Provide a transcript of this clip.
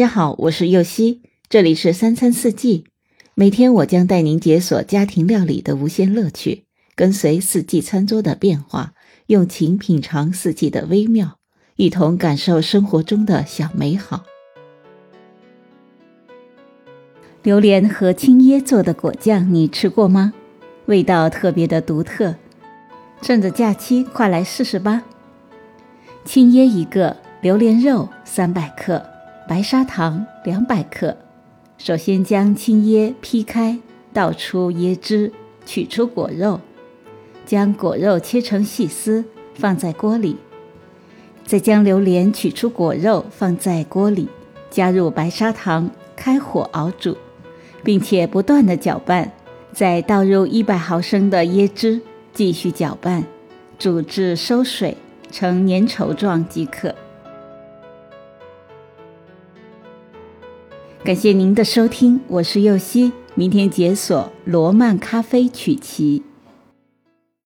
大家好，我是右希，这里是三餐四季。每天我将带您解锁家庭料理的无限乐趣，跟随四季餐桌的变化，用情品尝四季的微妙，一同感受生活中的小美好。榴莲和青椰做的果酱，你吃过吗？味道特别的独特。趁着假期，快来试试吧！青椰一个，榴莲肉三百克。白砂糖两百克。首先将青椰劈开，倒出椰汁，取出果肉，将果肉切成细丝，放在锅里。再将榴莲取出果肉，放在锅里，加入白砂糖，开火熬煮，并且不断的搅拌。再倒入一百毫升的椰汁，继续搅拌，煮至收水，呈粘稠状即可。感谢您的收听，我是右希，明天解锁罗曼咖啡曲奇。